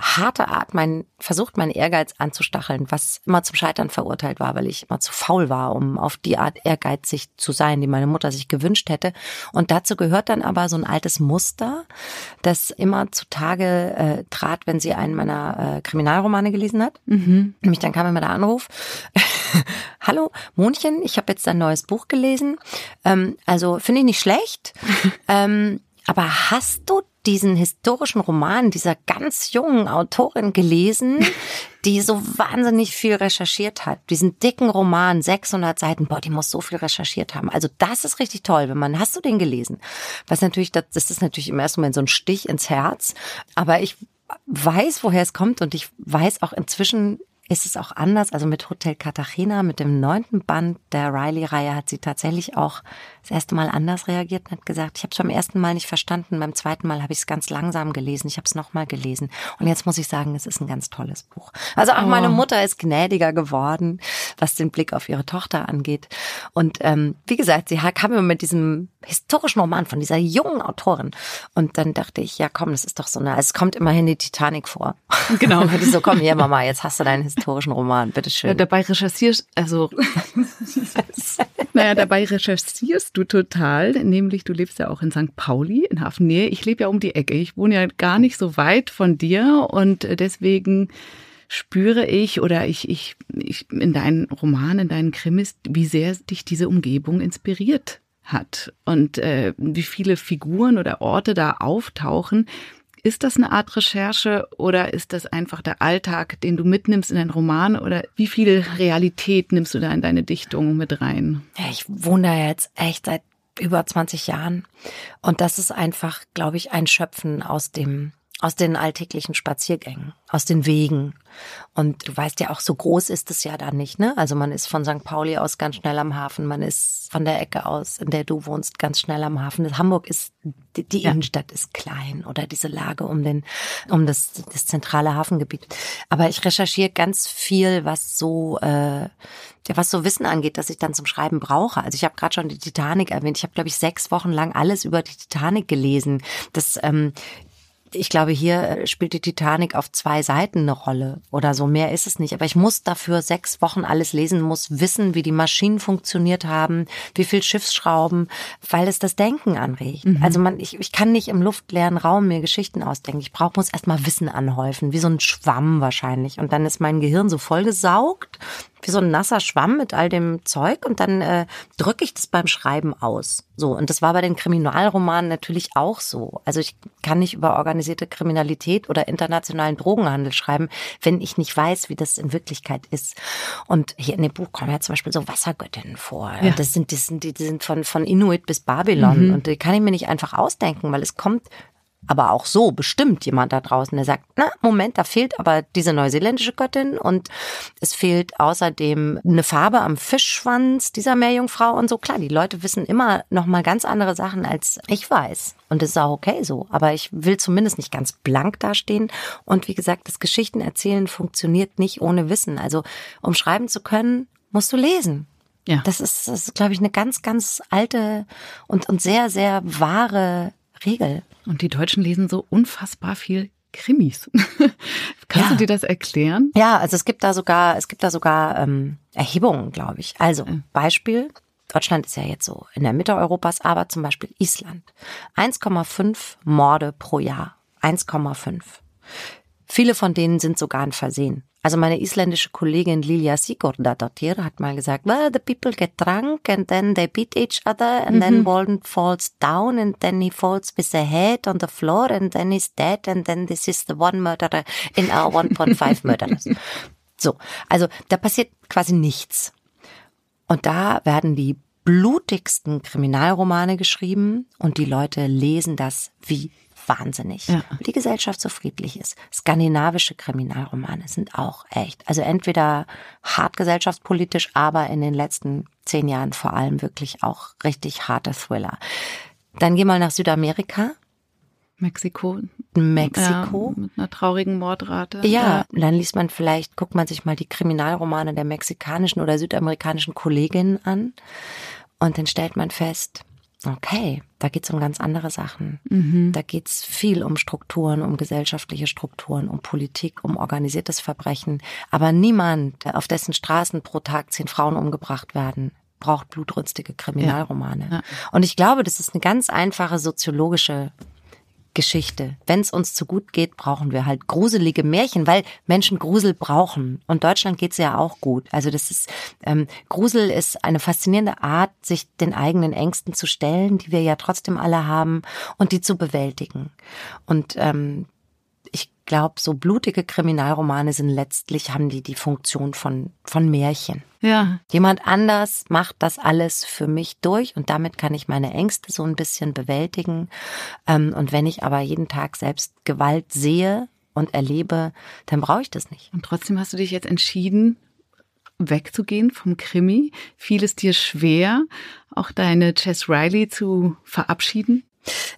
harte Art mein, versucht, meinen Ehrgeiz anzustacheln, was immer zum Scheitern verurteilt war, weil ich immer zu faul war, um auf die Art ehrgeizig zu sein, die meine Mutter sich gewünscht hätte. Und dazu gehört dann aber so ein altes Muster, das immer zutage äh, trat, wenn sie einen meiner äh, Kriminalromane gelesen hat. Mhm. Nämlich dann kam immer der Anruf. Hallo, Monchen, ich habe jetzt dein neues Buch gelesen. Ähm, also finde ich nicht schlecht. ähm, aber hast du diesen historischen Roman dieser ganz jungen Autorin gelesen, die so wahnsinnig viel recherchiert hat? Diesen dicken Roman, 600 Seiten, boah, die muss so viel recherchiert haben. Also das ist richtig toll, wenn man, hast du den gelesen? Was natürlich, das, das ist natürlich im ersten Moment so ein Stich ins Herz. Aber ich weiß, woher es kommt und ich weiß auch inzwischen, ist es auch anders. Also mit Hotel Cartagena, mit dem neunten Band der Riley-Reihe hat sie tatsächlich auch das erste Mal anders reagiert und hat gesagt, ich habe es beim ersten Mal nicht verstanden, beim zweiten Mal habe ich es ganz langsam gelesen, ich habe es nochmal gelesen und jetzt muss ich sagen, es ist ein ganz tolles Buch. Also auch Oh. meine Mutter ist gnädiger geworden, was den Blick auf ihre Tochter angeht. Und ähm, wie gesagt, sie kam immer mit diesem historischen Roman von dieser jungen Autorin und dann dachte ich, ja komm, das ist doch so eine, also es kommt immerhin die Titanic vor. Genau. Und ich so, komm hier Mama, jetzt hast du deinen historischen Roman, Ja, bitteschön. dabei recherchierst, also, naja, dabei recherchierst du total, nämlich du lebst ja auch in St. Pauli, in Hafennähe. Ich lebe ja um die Ecke. Ich wohne ja gar nicht so weit von dir und deswegen spüre ich oder ich, ich, ich in deinen Romanen, in deinen Krimis, wie sehr dich diese Umgebung inspiriert hat und äh, wie viele Figuren oder Orte da auftauchen. Ist das eine Art Recherche oder ist das einfach der Alltag, den du mitnimmst in deinen Roman oder wie viel Realität nimmst du da in deine Dichtung mit rein? Ich wohne da jetzt echt seit über 20 Jahren und das ist einfach, glaube ich, ein Schöpfen aus dem aus den alltäglichen Spaziergängen, aus den Wegen. Und du weißt ja auch, so groß ist es ja da nicht, ne? Also man ist von St. Pauli aus ganz schnell am Hafen, man ist von der Ecke aus, in der du wohnst, ganz schnell am Hafen. Hamburg ist, die, die ja. Innenstadt ist klein oder diese Lage um den, um das, das zentrale Hafengebiet. Aber ich recherchiere ganz viel, was so, äh, ja, was so Wissen angeht, dass ich dann zum Schreiben brauche. Also ich habe gerade schon die Titanic erwähnt. Ich habe, glaube ich, sechs Wochen lang alles über die Titanic gelesen. Das ähm, ich glaube, hier spielt die Titanic auf zwei Seiten eine Rolle oder so. Mehr ist es nicht. Aber ich muss dafür sechs Wochen alles lesen, muss wissen, wie die Maschinen funktioniert haben, wie viel Schiffsschrauben, weil es das Denken anregt. Mhm. Also man, ich, ich kann nicht im luftleeren Raum mir Geschichten ausdenken. Ich brauche, muss erstmal Wissen anhäufen, wie so ein Schwamm wahrscheinlich. Und dann ist mein Gehirn so vollgesaugt wie so ein nasser Schwamm mit all dem Zeug und dann äh, drücke ich das beim Schreiben aus. So, und das war bei den Kriminalromanen natürlich auch so. Also ich kann nicht über organisierte Kriminalität oder internationalen Drogenhandel schreiben, wenn ich nicht weiß, wie das in Wirklichkeit ist. Und hier in dem Buch kommen ja zum Beispiel so Wassergöttinnen vor. Ja. Das sind, die sind, die sind von, von Inuit bis Babylon. Mhm. Und die kann ich mir nicht einfach ausdenken, weil es kommt aber auch so bestimmt jemand da draußen, der sagt, na, Moment, da fehlt aber diese neuseeländische Göttin und es fehlt außerdem eine Farbe am Fischschwanz dieser Meerjungfrau und so. Klar, die Leute wissen immer noch mal ganz andere Sachen als ich weiß. Und das ist auch okay so. Aber ich will zumindest nicht ganz blank dastehen. Und wie gesagt, das Geschichtenerzählen funktioniert nicht ohne Wissen. Also, um schreiben zu können, musst du lesen. Ja. Das ist, das ist glaube ich, eine ganz, ganz alte und, und sehr, sehr wahre Regel. Und die Deutschen lesen so unfassbar viel Krimis. Kannst ja. du dir das erklären? Ja, also es gibt da sogar, es gibt da sogar ähm, Erhebungen, glaube ich. Also Beispiel. Deutschland ist ja jetzt so in der Mitte Europas, aber zum Beispiel Island. 1,5 Morde pro Jahr. 1,5. Viele von denen sind sogar ein Versehen. Also meine isländische Kollegin Lilia Sigurdardottir hat mal gesagt, well, the people get drunk and then they beat each other and mhm. then one falls down and then he falls with the head on the floor and then he's dead and then this is the one murderer in our 1.5 murderers. So, also da passiert quasi nichts. Und da werden die blutigsten Kriminalromane geschrieben und die Leute lesen das wie wahnsinnig. Ja. Die Gesellschaft so friedlich ist. Skandinavische Kriminalromane sind auch echt. Also entweder hart gesellschaftspolitisch, aber in den letzten zehn Jahren vor allem wirklich auch richtig harte Thriller. Dann geh mal nach Südamerika. Mexiko. Mexiko. Ja, mit einer traurigen Mordrate. Ja, ja, dann liest man vielleicht, guckt man sich mal die Kriminalromane der mexikanischen oder südamerikanischen Kolleginnen an und dann stellt man fest, Okay, da geht's um ganz andere Sachen. Mhm. Da geht's viel um Strukturen, um gesellschaftliche Strukturen, um Politik, um organisiertes Verbrechen. Aber niemand, auf dessen Straßen pro Tag zehn Frauen umgebracht werden, braucht blutrünstige Kriminalromane. Ja. Ja. Und ich glaube, das ist eine ganz einfache soziologische Geschichte. Wenn es uns zu gut geht, brauchen wir halt gruselige Märchen, weil Menschen Grusel brauchen. Und Deutschland geht's ja auch gut. Also das ist ähm, Grusel ist eine faszinierende Art, sich den eigenen Ängsten zu stellen, die wir ja trotzdem alle haben, und die zu bewältigen. Und ähm, glaube, so blutige Kriminalromane sind letztlich, haben die die Funktion von, von Märchen. Ja. Jemand anders macht das alles für mich durch und damit kann ich meine Ängste so ein bisschen bewältigen. Ähm, und wenn ich aber jeden Tag selbst Gewalt sehe und erlebe, dann brauche ich das nicht. Und trotzdem hast du dich jetzt entschieden, wegzugehen vom Krimi. Fiel es dir schwer, auch deine Chess Riley zu verabschieden?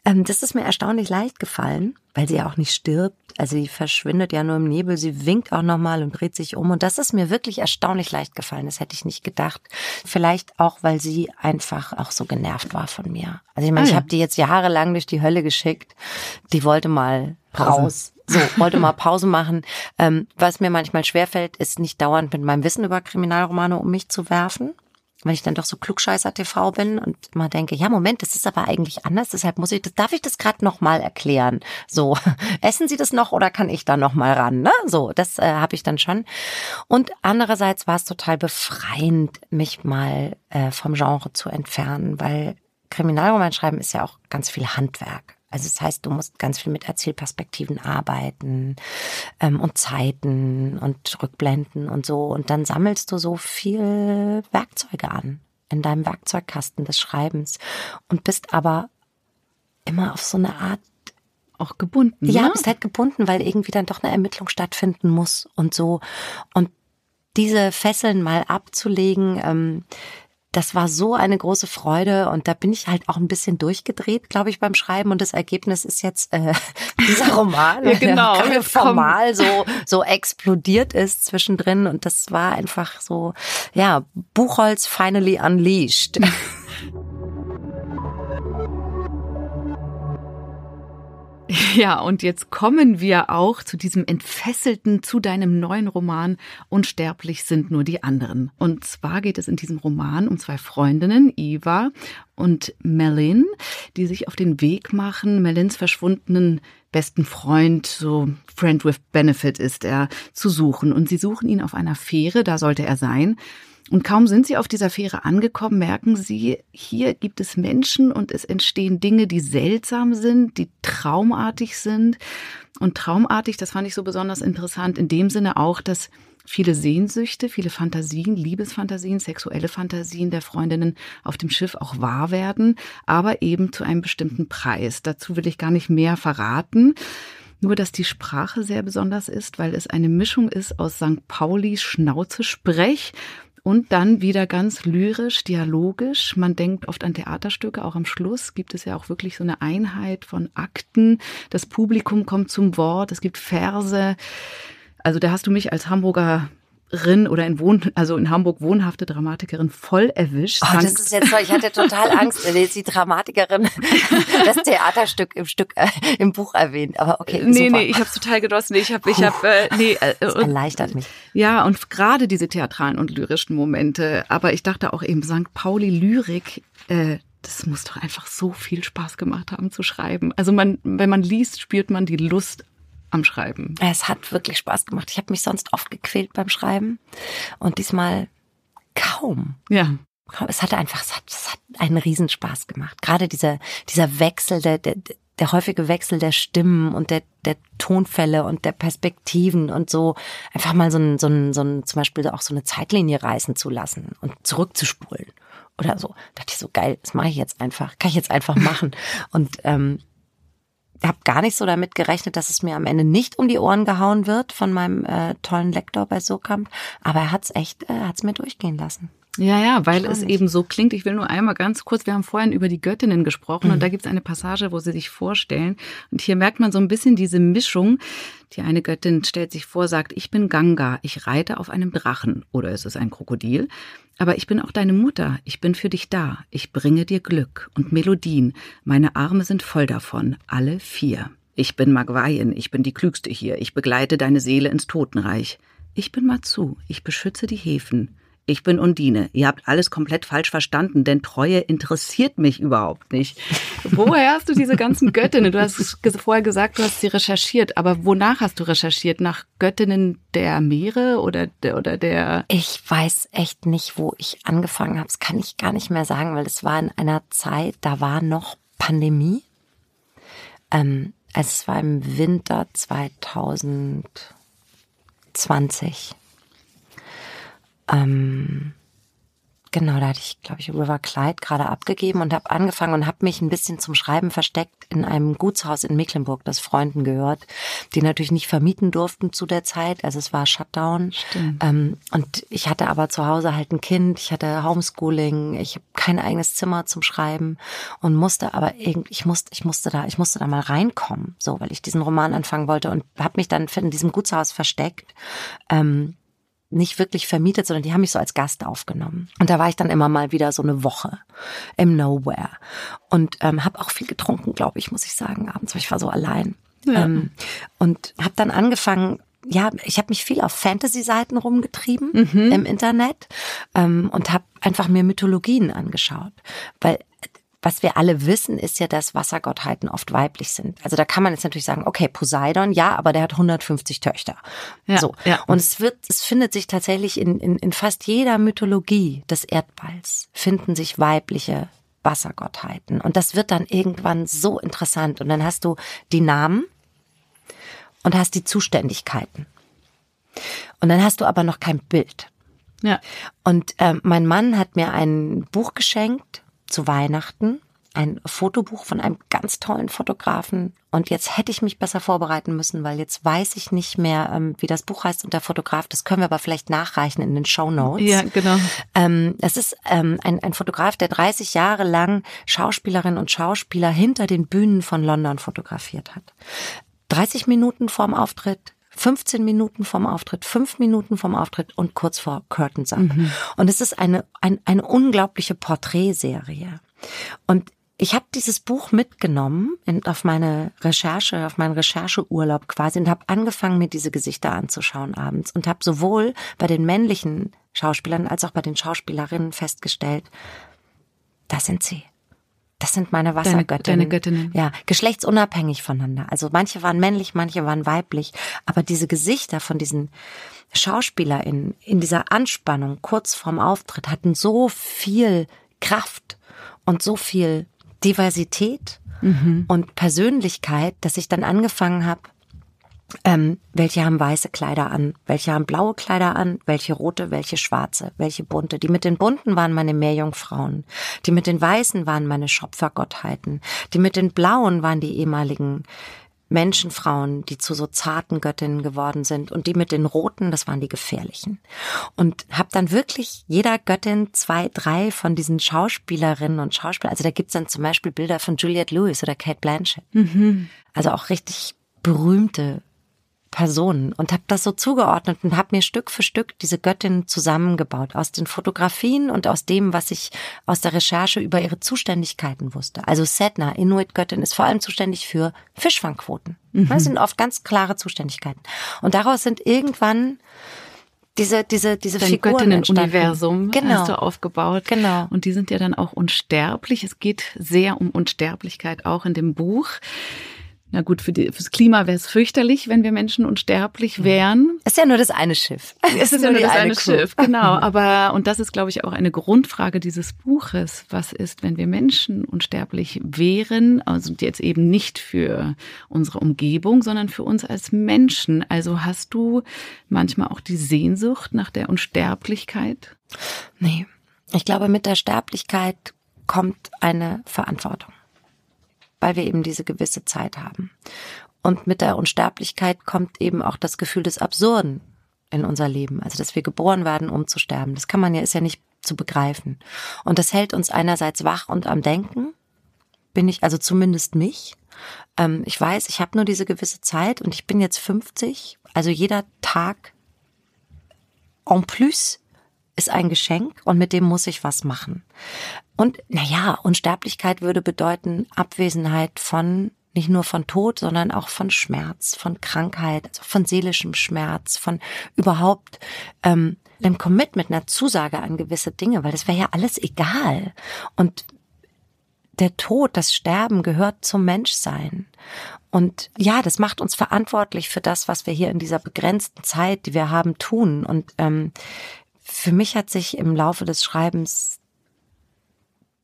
Ähm, das ist mir erstaunlich leicht gefallen, weil sie ja auch nicht stirbt. Also sie verschwindet ja nur im Nebel, sie winkt auch nochmal und dreht sich um. Und das ist mir wirklich erstaunlich leicht gefallen. Das hätte ich nicht gedacht. Vielleicht auch, weil sie einfach auch so genervt war von mir. Also ich meine, ah, ja. ich habe die jetzt jahrelang durch die Hölle geschickt. Die wollte mal Pause. raus. So, wollte mal Pause machen. Ähm, was mir manchmal schwerfällt, ist nicht dauernd mit meinem Wissen über Kriminalromane um mich zu werfen weil ich dann doch so klugscheißer TV bin und mal denke, ja Moment, das ist aber eigentlich anders, deshalb muss ich das, darf ich das gerade noch mal erklären? So, essen Sie das noch oder kann ich da noch mal ran? Ne? So, das äh, habe ich dann schon. Und andererseits war es total befreiend, mich mal äh, vom Genre zu entfernen, weil Kriminalroman schreiben ist ja auch ganz viel Handwerk. Also das heißt, du musst ganz viel mit Erzählperspektiven arbeiten ähm, und Zeiten und Rückblenden und so. Und dann sammelst du so viel Werkzeuge an in deinem Werkzeugkasten des Schreibens und bist aber immer auf so eine Art auch gebunden. Ja, ne? bist halt gebunden, weil irgendwie dann doch eine Ermittlung stattfinden muss und so. Und diese Fesseln mal abzulegen, ähm, das war so eine große Freude und da bin ich halt auch ein bisschen durchgedreht, glaube ich, beim Schreiben und das Ergebnis ist jetzt äh, dieser Roman, ja, genau. der formal so so explodiert ist zwischendrin und das war einfach so, ja, Buchholz finally unleashed. Ja, und jetzt kommen wir auch zu diesem entfesselten, zu deinem neuen Roman Unsterblich sind nur die anderen. Und zwar geht es in diesem Roman um zwei Freundinnen, Eva und Melin, die sich auf den Weg machen, Melins verschwundenen besten Freund, so Friend with Benefit ist er, zu suchen. Und sie suchen ihn auf einer Fähre, da sollte er sein. Und kaum sind sie auf dieser Fähre angekommen, merken sie, hier gibt es Menschen und es entstehen Dinge, die seltsam sind, die traumartig sind. Und traumartig, das fand ich so besonders interessant, in dem Sinne auch, dass viele Sehnsüchte, viele Fantasien, Liebesfantasien, sexuelle Fantasien der Freundinnen auf dem Schiff auch wahr werden, aber eben zu einem bestimmten Preis. Dazu will ich gar nicht mehr verraten. Nur, dass die Sprache sehr besonders ist, weil es eine Mischung ist aus St. Paulis Schnauzesprech und dann wieder ganz lyrisch, dialogisch. Man denkt oft an Theaterstücke, auch am Schluss gibt es ja auch wirklich so eine Einheit von Akten. Das Publikum kommt zum Wort, es gibt Verse. Also da hast du mich als Hamburger Rin oder in Wohn also in Hamburg wohnhafte Dramatikerin voll erwischt. Oh, das ist jetzt so, ich hatte total Angst, wenn jetzt die Dramatikerin das Theaterstück im Stück äh, im Buch erwähnt, aber okay. Nee, super. nee, ich habe total genossen. Ich habe ich habe äh, nee, äh, das erleichtert mich. Ja, und gerade diese theatralen und lyrischen Momente, aber ich dachte auch eben St. Pauli Lyrik äh, das muss doch einfach so viel Spaß gemacht haben zu schreiben. Also man, wenn man liest, spürt man die Lust am Schreiben. Es hat wirklich Spaß gemacht. Ich habe mich sonst oft gequält beim Schreiben und diesmal kaum. Ja. Es hatte einfach, es hat, es hat einen Riesenspaß gemacht. Gerade dieser, dieser Wechsel, der, der, der häufige Wechsel der Stimmen und der, der Tonfälle und der Perspektiven und so einfach mal so ein, so ein, so ein, zum Beispiel auch so eine Zeitlinie reißen zu lassen und zurückzuspulen oder so. Da dachte ich so geil, das mache ich jetzt einfach, kann ich jetzt einfach machen. Und ähm, habe gar nicht so damit gerechnet, dass es mir am Ende nicht um die Ohren gehauen wird von meinem äh, tollen Lektor bei Sokamp, aber er hat's echt, äh, hat's mir durchgehen lassen. Ja, ja, weil es eben so klingt. Ich will nur einmal ganz kurz, wir haben vorhin über die Göttinnen gesprochen mhm. und da gibt es eine Passage, wo sie sich vorstellen. Und hier merkt man so ein bisschen diese Mischung. Die eine Göttin stellt sich vor, sagt, ich bin Ganga, ich reite auf einem Drachen oder ist es ein Krokodil. Aber ich bin auch deine Mutter, ich bin für dich da, ich bringe dir Glück und Melodien, meine Arme sind voll davon, alle vier. Ich bin Magwayen, ich bin die Klügste hier, ich begleite deine Seele ins Totenreich. Ich bin Matsu, ich beschütze die Häfen. Ich bin Undine. Ihr habt alles komplett falsch verstanden, denn Treue interessiert mich überhaupt nicht. Woher hast du diese ganzen Göttinnen? Du hast vorher gesagt, du hast sie recherchiert, aber wonach hast du recherchiert? Nach Göttinnen der Meere oder der, oder der? Ich weiß echt nicht, wo ich angefangen habe. Das kann ich gar nicht mehr sagen, weil es war in einer Zeit, da war noch Pandemie. Ähm, also es war im Winter 2020. Ähm, genau, da hatte ich, glaube ich, River Clyde gerade abgegeben und habe angefangen und habe mich ein bisschen zum Schreiben versteckt in einem Gutshaus in Mecklenburg, das Freunden gehört, die natürlich nicht vermieten durften zu der Zeit. Also es war Shutdown. Ähm, und ich hatte aber zu Hause halt ein Kind, ich hatte Homeschooling, ich habe kein eigenes Zimmer zum Schreiben und musste aber irgendwie, ich musste, ich musste da, ich musste da mal reinkommen, so, weil ich diesen Roman anfangen wollte und habe mich dann in diesem Gutshaus versteckt. Ähm, nicht wirklich vermietet, sondern die haben mich so als Gast aufgenommen. Und da war ich dann immer mal wieder so eine Woche im Nowhere und ähm, habe auch viel getrunken, glaube ich, muss ich sagen, abends, weil ich war so allein. Ja. Ähm, und habe dann angefangen, ja, ich habe mich viel auf Fantasy-Seiten rumgetrieben mhm. im Internet ähm, und habe einfach mir Mythologien angeschaut, weil was wir alle wissen, ist ja, dass Wassergottheiten oft weiblich sind. Also da kann man jetzt natürlich sagen, okay, Poseidon, ja, aber der hat 150 Töchter. Ja, so. Ja. Und es wird, es findet sich tatsächlich in, in, in fast jeder Mythologie des Erdballs finden sich weibliche Wassergottheiten. Und das wird dann irgendwann so interessant. Und dann hast du die Namen und hast die Zuständigkeiten. Und dann hast du aber noch kein Bild. Ja. Und äh, mein Mann hat mir ein Buch geschenkt zu Weihnachten ein Fotobuch von einem ganz tollen Fotografen. Und jetzt hätte ich mich besser vorbereiten müssen, weil jetzt weiß ich nicht mehr, ähm, wie das Buch heißt und der Fotograf. Das können wir aber vielleicht nachreichen in den Show Notes. Ja, genau. Ähm, es ist ähm, ein, ein Fotograf, der 30 Jahre lang Schauspielerinnen und Schauspieler hinter den Bühnen von London fotografiert hat. 30 Minuten vorm Auftritt, 15 Minuten vom Auftritt, 5 Minuten vom Auftritt und kurz vor Curtains Up. Mhm. Und es ist eine, ein, eine unglaubliche Porträtserie. Und ich habe dieses Buch mitgenommen in, auf meine Recherche, auf meinen Rechercheurlaub quasi und habe angefangen, mir diese Gesichter anzuschauen abends und habe sowohl bei den männlichen Schauspielern als auch bei den Schauspielerinnen festgestellt, das sind sie. Das sind meine Wassergöttinnen. Deine, deine Göttinnen. Ja, geschlechtsunabhängig voneinander. Also manche waren männlich, manche waren weiblich, aber diese Gesichter von diesen SchauspielerInnen in dieser Anspannung kurz vorm Auftritt hatten so viel Kraft und so viel Diversität mhm. und Persönlichkeit, dass ich dann angefangen habe, ähm, welche haben weiße Kleider an, welche haben blaue Kleider an, welche rote, welche schwarze, welche bunte. Die mit den bunten waren meine Meerjungfrauen, die mit den weißen waren meine Schöpfergottheiten, die mit den blauen waren die ehemaligen Menschenfrauen, die zu so zarten Göttinnen geworden sind und die mit den roten, das waren die gefährlichen. Und habe dann wirklich jeder Göttin zwei, drei von diesen Schauspielerinnen und Schauspielern, also da gibt's dann zum Beispiel Bilder von Juliette Lewis oder Kate Blanchett. Mhm. Also auch richtig berühmte Personen und habe das so zugeordnet und habe mir Stück für Stück diese Göttin zusammengebaut aus den Fotografien und aus dem, was ich aus der Recherche über ihre Zuständigkeiten wusste. Also Sedna, Inuit-Göttin, ist vor allem zuständig für Fischfangquoten. Mhm. Das sind oft ganz klare Zuständigkeiten. Und daraus sind irgendwann diese diese diese Dein Figuren Universum genau. hast du aufgebaut. Genau. Und die sind ja dann auch unsterblich. Es geht sehr um Unsterblichkeit auch in dem Buch. Na gut, für die, fürs Klima wäre es fürchterlich, wenn wir Menschen unsterblich wären. Es ist ja nur das eine Schiff. Es ist ja nur das eine, eine Schiff, genau. Aber, und das ist, glaube ich, auch eine Grundfrage dieses Buches. Was ist, wenn wir Menschen unsterblich wären? Also jetzt eben nicht für unsere Umgebung, sondern für uns als Menschen. Also hast du manchmal auch die Sehnsucht nach der Unsterblichkeit? Nee. Ich glaube, mit der Sterblichkeit kommt eine Verantwortung weil wir eben diese gewisse Zeit haben. Und mit der Unsterblichkeit kommt eben auch das Gefühl des Absurden in unser Leben. Also, dass wir geboren werden, um zu sterben. Das kann man ja, ist ja nicht zu begreifen. Und das hält uns einerseits wach und am Denken. Bin ich, also zumindest mich. Ähm, ich weiß, ich habe nur diese gewisse Zeit und ich bin jetzt 50. Also jeder Tag en plus ist ein Geschenk und mit dem muss ich was machen. Und naja, Unsterblichkeit würde bedeuten Abwesenheit von nicht nur von Tod, sondern auch von Schmerz, von Krankheit, also von seelischem Schmerz, von überhaupt ähm, einem Commitment, einer Zusage an gewisse Dinge, weil das wäre ja alles egal. Und der Tod, das Sterben gehört zum Menschsein. Und ja, das macht uns verantwortlich für das, was wir hier in dieser begrenzten Zeit, die wir haben, tun. Und ähm, für mich hat sich im Laufe des Schreibens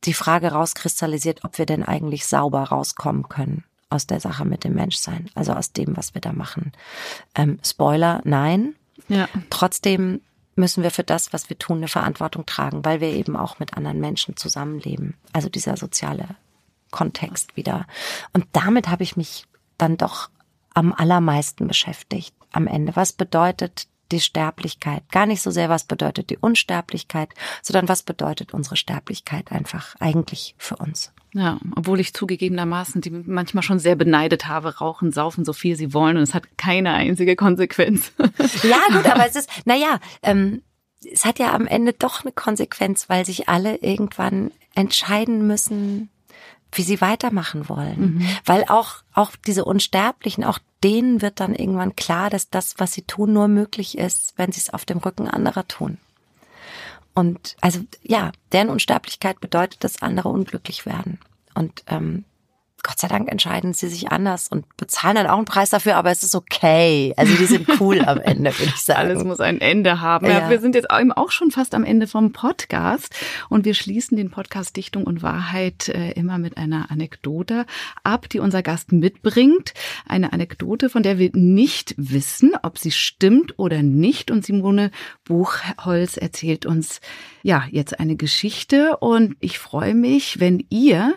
die Frage rauskristallisiert, ob wir denn eigentlich sauber rauskommen können aus der Sache mit dem Menschsein, also aus dem, was wir da machen. Ähm, Spoiler, nein. Ja. Trotzdem müssen wir für das, was wir tun, eine Verantwortung tragen, weil wir eben auch mit anderen Menschen zusammenleben. Also dieser soziale Kontext wieder. Und damit habe ich mich dann doch am allermeisten beschäftigt am Ende. Was bedeutet die Sterblichkeit. Gar nicht so sehr, was bedeutet die Unsterblichkeit, sondern was bedeutet unsere Sterblichkeit einfach eigentlich für uns. Ja, obwohl ich zugegebenermaßen die manchmal schon sehr beneidet habe, rauchen, saufen so viel sie wollen und es hat keine einzige Konsequenz. Ja, gut, aber es ist, naja, ähm, es hat ja am Ende doch eine Konsequenz, weil sich alle irgendwann entscheiden müssen, wie sie weitermachen wollen. Mhm. Weil auch, auch diese Unsterblichen, auch denen wird dann irgendwann klar, dass das, was sie tun, nur möglich ist, wenn sie es auf dem Rücken anderer tun. Und also ja, deren Unsterblichkeit bedeutet, dass andere unglücklich werden. Und ähm, Gott sei Dank entscheiden sie sich anders und bezahlen dann auch einen Preis dafür, aber es ist okay. Also die sind cool am Ende, würde ich sagen. Alles muss ein Ende haben. Ja. ja. wir sind jetzt eben auch schon fast am Ende vom Podcast und wir schließen den Podcast Dichtung und Wahrheit äh, immer mit einer Anekdote ab, die unser Gast mitbringt. Eine Anekdote, von der wir nicht wissen, ob sie stimmt oder nicht. Und Simone Buchholz erzählt uns ja jetzt eine Geschichte und ich freue mich, wenn ihr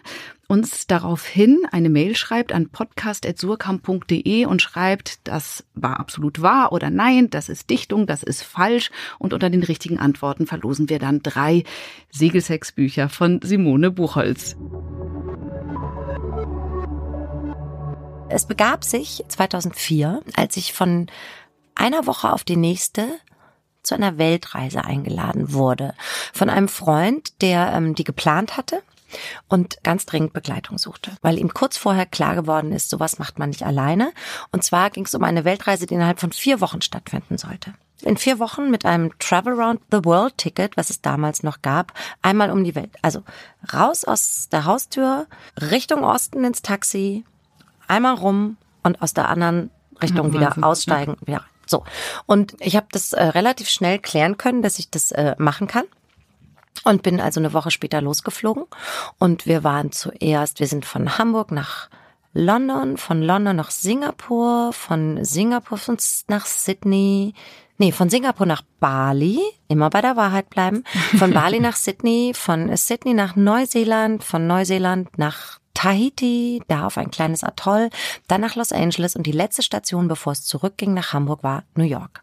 uns daraufhin eine Mail schreibt an podcast.surkamp.de und schreibt, das war absolut wahr oder nein, das ist Dichtung, das ist falsch. Und unter den richtigen Antworten verlosen wir dann drei Segelsex-Bücher von Simone Buchholz. Es begab sich 2004, als ich von einer Woche auf die nächste zu einer Weltreise eingeladen wurde. Von einem Freund, der ähm, die geplant hatte und ganz dringend Begleitung suchte, weil ihm kurz vorher klar geworden ist, sowas macht man nicht alleine. Und zwar ging es um eine Weltreise, die innerhalb von vier Wochen stattfinden sollte. In vier Wochen mit einem Travel Around the World Ticket, was es damals noch gab, einmal um die Welt. Also raus aus der Haustür, Richtung Osten ins Taxi, einmal rum und aus der anderen Richtung wieder aussteigen. Ja, so. Und ich habe das äh, relativ schnell klären können, dass ich das äh, machen kann. Und bin also eine Woche später losgeflogen. Und wir waren zuerst, wir sind von Hamburg nach London, von London nach Singapur, von Singapur nach Sydney, nee, von Singapur nach Bali, immer bei der Wahrheit bleiben, von Bali nach Sydney, von Sydney nach Neuseeland, von Neuseeland nach Tahiti, da auf ein kleines Atoll, dann nach Los Angeles und die letzte Station, bevor es zurückging nach Hamburg, war New York.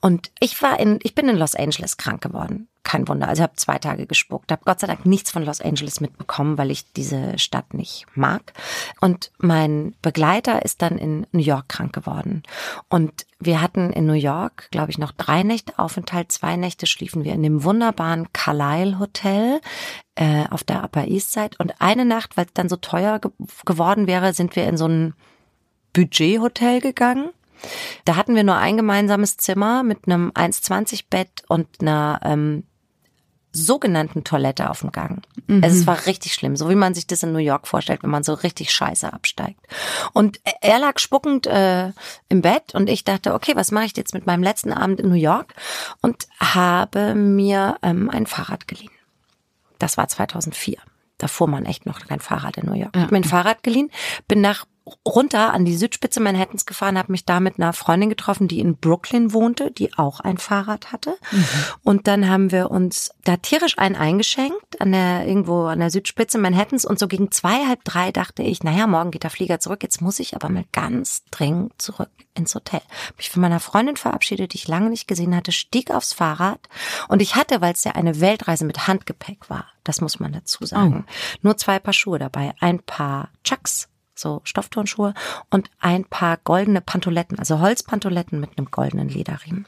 Und ich war in, ich bin in Los Angeles krank geworden kein Wunder. Also ich habe zwei Tage gespuckt, habe Gott sei Dank nichts von Los Angeles mitbekommen, weil ich diese Stadt nicht mag. Und mein Begleiter ist dann in New York krank geworden. Und wir hatten in New York, glaube ich, noch drei Nächte Aufenthalt. Zwei Nächte schliefen wir in dem wunderbaren Carlisle Hotel äh, auf der Upper East Side. Und eine Nacht, weil es dann so teuer ge geworden wäre, sind wir in so ein Budget-Hotel gegangen. Da hatten wir nur ein gemeinsames Zimmer mit einem 1,20 Bett und einer ähm, sogenannten Toilette auf dem Gang. Mhm. Also es war richtig schlimm, so wie man sich das in New York vorstellt, wenn man so richtig scheiße absteigt. Und er lag spuckend äh, im Bett und ich dachte, okay, was mache ich jetzt mit meinem letzten Abend in New York? Und habe mir ähm, ein Fahrrad geliehen. Das war 2004. Da fuhr man echt noch kein Fahrrad in New York. Ja. Ich habe mir ein Fahrrad geliehen, bin nach runter an die Südspitze Manhattans gefahren, habe mich da mit einer Freundin getroffen, die in Brooklyn wohnte, die auch ein Fahrrad hatte. Mhm. Und dann haben wir uns da tierisch einen eingeschenkt an der irgendwo an der Südspitze Manhattans und so gegen zwei halb drei dachte ich, naja, morgen geht der Flieger zurück, jetzt muss ich aber mal ganz dringend zurück ins Hotel. Mich von meiner Freundin verabschiedet, die ich lange nicht gesehen hatte, stieg aufs Fahrrad und ich hatte, weil es ja eine Weltreise mit Handgepäck war, das muss man dazu sagen, oh. nur zwei Paar Schuhe dabei, ein paar Chucks so Stoffturnschuhe und ein paar goldene Pantoletten, also Holzpantoletten mit einem goldenen Lederriemen.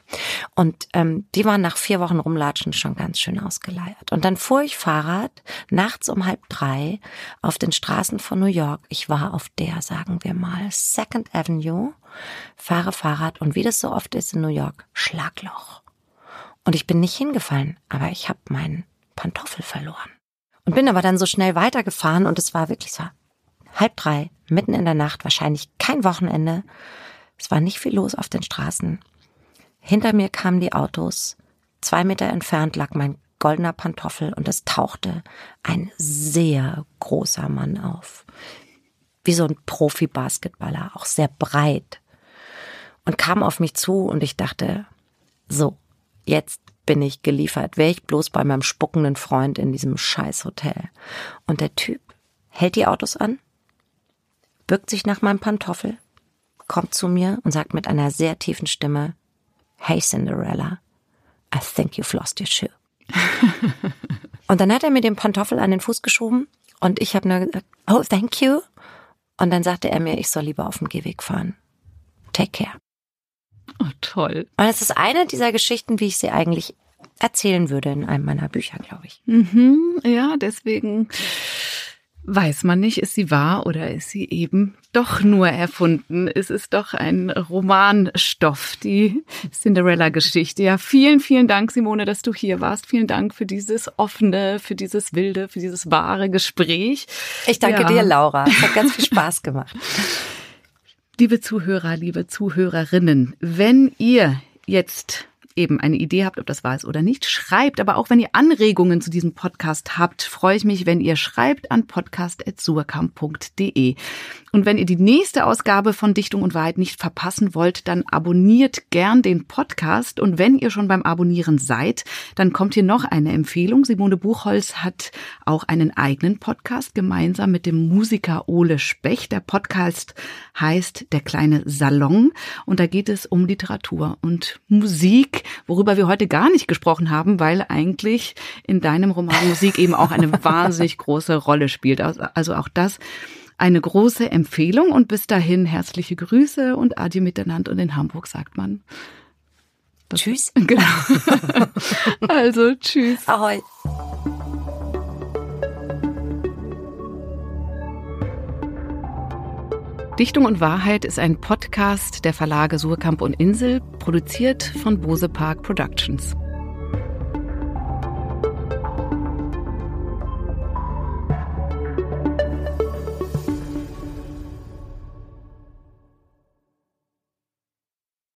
Und ähm, die waren nach vier Wochen Rumlatschen schon ganz schön ausgeleiert. Und dann fuhr ich Fahrrad nachts um halb drei auf den Straßen von New York. Ich war auf der, sagen wir mal, Second Avenue, fahre Fahrrad und wie das so oft ist in New York, Schlagloch. Und ich bin nicht hingefallen, aber ich habe meinen Pantoffel verloren. Und bin aber dann so schnell weitergefahren und es war wirklich so halb drei, mitten in der Nacht, wahrscheinlich kein Wochenende. Es war nicht viel los auf den Straßen. Hinter mir kamen die Autos. Zwei Meter entfernt lag mein goldener Pantoffel und es tauchte ein sehr großer Mann auf. Wie so ein Profi-Basketballer, auch sehr breit. Und kam auf mich zu und ich dachte, so, jetzt bin ich geliefert. Wäre ich bloß bei meinem spuckenden Freund in diesem Scheißhotel. Und der Typ hält die Autos an, bückt sich nach meinem Pantoffel, kommt zu mir und sagt mit einer sehr tiefen Stimme, Hey Cinderella, I think you've lost your shoe. und dann hat er mir den Pantoffel an den Fuß geschoben und ich habe nur gesagt, oh, thank you. Und dann sagte er mir, ich soll lieber auf dem Gehweg fahren. Take care. Oh, toll. Und es ist eine dieser Geschichten, wie ich sie eigentlich erzählen würde in einem meiner Bücher, glaube ich. Mhm, ja, deswegen Weiß man nicht, ist sie wahr oder ist sie eben doch nur erfunden? Es ist doch ein Romanstoff, die Cinderella-Geschichte. Ja, vielen, vielen Dank, Simone, dass du hier warst. Vielen Dank für dieses offene, für dieses wilde, für dieses wahre Gespräch. Ich danke ja. dir, Laura. Es hat ganz viel Spaß gemacht. Liebe Zuhörer, liebe Zuhörerinnen, wenn ihr jetzt eben eine Idee habt, ob das wahr ist oder nicht, schreibt. Aber auch wenn ihr Anregungen zu diesem Podcast habt, freue ich mich, wenn ihr schreibt an podcast.suerkamp.de. Und wenn ihr die nächste Ausgabe von Dichtung und Wahrheit nicht verpassen wollt, dann abonniert gern den Podcast. Und wenn ihr schon beim Abonnieren seid, dann kommt hier noch eine Empfehlung. Simone Buchholz hat auch einen eigenen Podcast gemeinsam mit dem Musiker Ole Specht. Der Podcast heißt Der kleine Salon. Und da geht es um Literatur und Musik worüber wir heute gar nicht gesprochen haben, weil eigentlich in deinem Roman Musik eben auch eine wahnsinnig große Rolle spielt. Also, also auch das eine große Empfehlung und bis dahin herzliche Grüße und Adieu miteinander und in Hamburg sagt man. Tschüss. Genau. also tschüss. Ahoi. Dichtung und Wahrheit ist ein Podcast der Verlage Surkamp und Insel, produziert von Bose Park Productions.